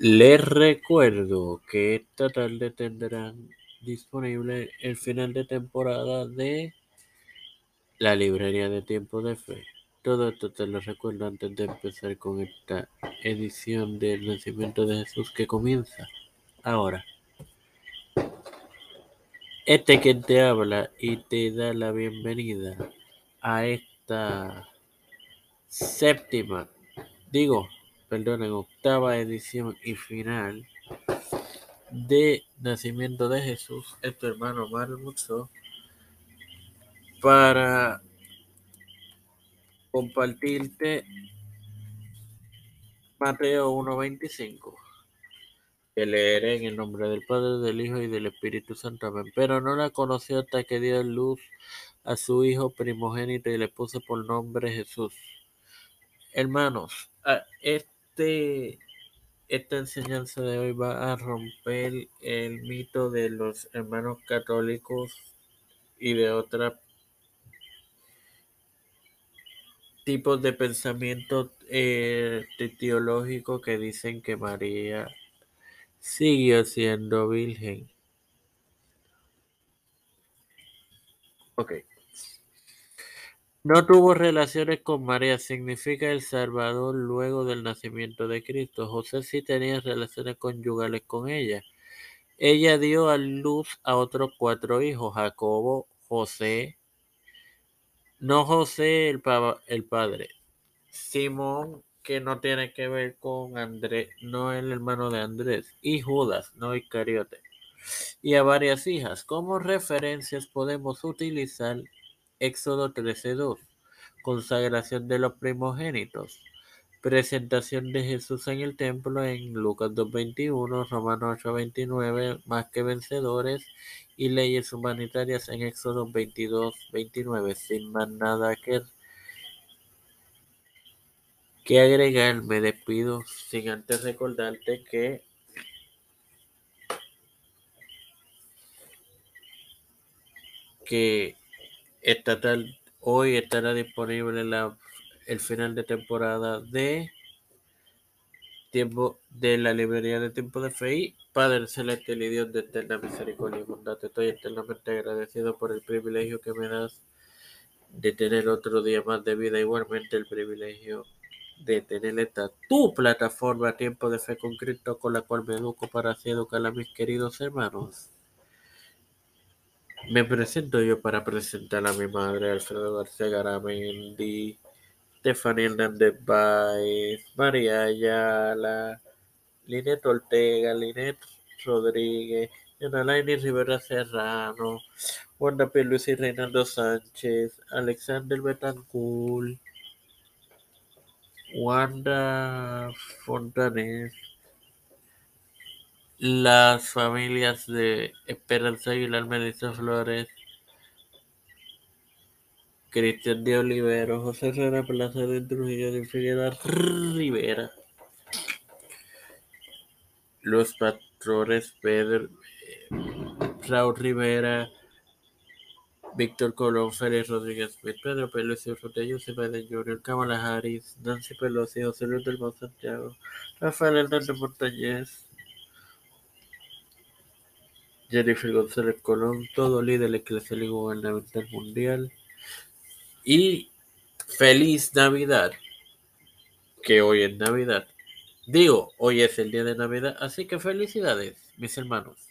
Les recuerdo que esta tarde tendrán disponible el final de temporada de la librería de Tiempo de Fe. Todo esto te lo recuerdo antes de empezar con esta edición del nacimiento de Jesús que comienza ahora. Este que te habla y te da la bienvenida a esta séptima, digo, perdonen, octava edición y final de Nacimiento de Jesús, es tu hermano Mario Mucho, para compartirte Mateo 1.25, que leeré en el nombre del Padre, del Hijo y del Espíritu Santo. Amén. Pero no la conoció hasta que dio luz a su Hijo primogénito y le puso por nombre Jesús. Hermanos, este esta enseñanza de hoy va a romper el mito de los hermanos católicos y de otros tipos de pensamiento eh, teológico que dicen que María siguió siendo virgen. Ok. No tuvo relaciones con María, significa el Salvador luego del nacimiento de Cristo. José sí tenía relaciones conyugales con ella. Ella dio a luz a otros cuatro hijos, Jacobo, José, no José el, padre, Simón, que no tiene que ver con Andrés, no el hermano de Andrés, y Judas, no Iscariote, y a varias hijas. Como referencias podemos utilizar Éxodo 13:2, consagración de los primogénitos, presentación de Jesús en el templo en Lucas 2:21, Romanos 8:29, más que vencedores, y leyes humanitarias en Éxodo 22:29, sin más nada que, que agregar, me despido sin antes recordarte que que esta tal, hoy estará disponible la, el final de temporada de tiempo de la librería de tiempo de fe y Padre celestial y Dios de eterna misericordia y bondad. Estoy eternamente agradecido por el privilegio que me das de tener otro día más de vida, igualmente el privilegio de tener esta tu plataforma Tiempo de Fe con Cristo con la cual me educo para así educar a mis queridos hermanos. Me presento yo para presentar a mi madre, Alfredo García Garamendi, Stephanie Hernández Baez, María Ayala, Linet Ortega, Linet Rodríguez, Yanalaini Rivera Serrano, Wanda P. Luis Reinaldo Sánchez, Alexander Betancourt, Wanda Fontanes, las familias de Esperanza Aguilar, Melissa Flores, Cristian de Olivero, José Herrera Plaza de Trujillo de Figueroa Rivera, los patrones Pedro, Raúl Rivera, Víctor Colón, Félix Rodríguez Smith, Pedro Pelosi, Rotello Biden Jr., Kamala Harris, Nancy Pelosi, José Luis del Santiago, Rafael Hernández Montañez, Jennifer González Colón, todo líder eclesial y gubernamental mundial. Y feliz Navidad, que hoy es Navidad. Digo, hoy es el día de Navidad, así que felicidades, mis hermanos.